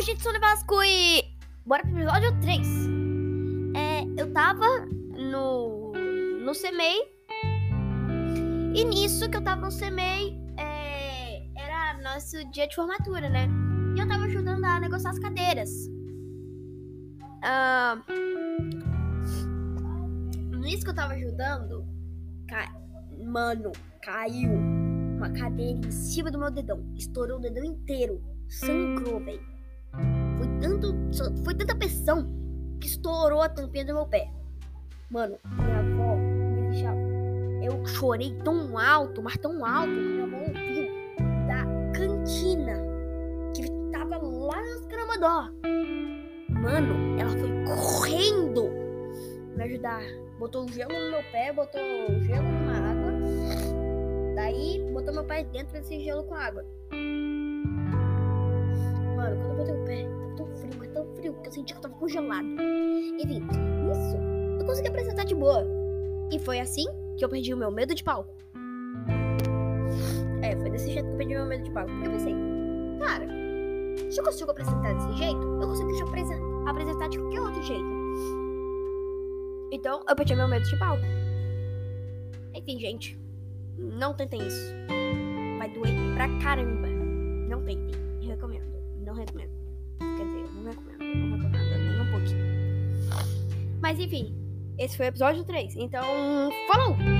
gente, sou o Vasco e. Bora pro episódio 3. É, eu tava no. no CMEI. E nisso que eu tava no CMEI, é, era nosso dia de formatura, né? E eu tava ajudando a negociar as cadeiras. Ah, nisso que eu tava ajudando, mano, caiu uma cadeira em cima do meu dedão. Estourou o dedão inteiro. Sangrou, velho. Tanto, foi tanta pressão que estourou a tampinha do meu pé. Mano, minha avó me deixava. Eu chorei tão alto, mas tão alto, que minha avó ouviu da cantina que tava lá nas Caramadó. Mano, ela foi correndo me ajudar. Botou gelo no meu pé, botou gelo numa água. Daí botou meu pé dentro desse gelo com água. Tava congelado. Enfim, isso eu consegui apresentar de boa. E foi assim que eu perdi o meu medo de palco. É, foi desse jeito que eu perdi meu medo de palco. Porque eu pensei, cara, se eu consigo apresentar desse jeito, eu consigo apresentar, apresentar de qualquer outro jeito. Então, eu perdi meu medo de palco. Enfim, gente, não tentem isso. Vai doer pra caramba. Não tentem. Recomendo. Não recomendo. Quer dizer, não recomendo. Mas enfim, esse foi o episódio 3. Então, falou!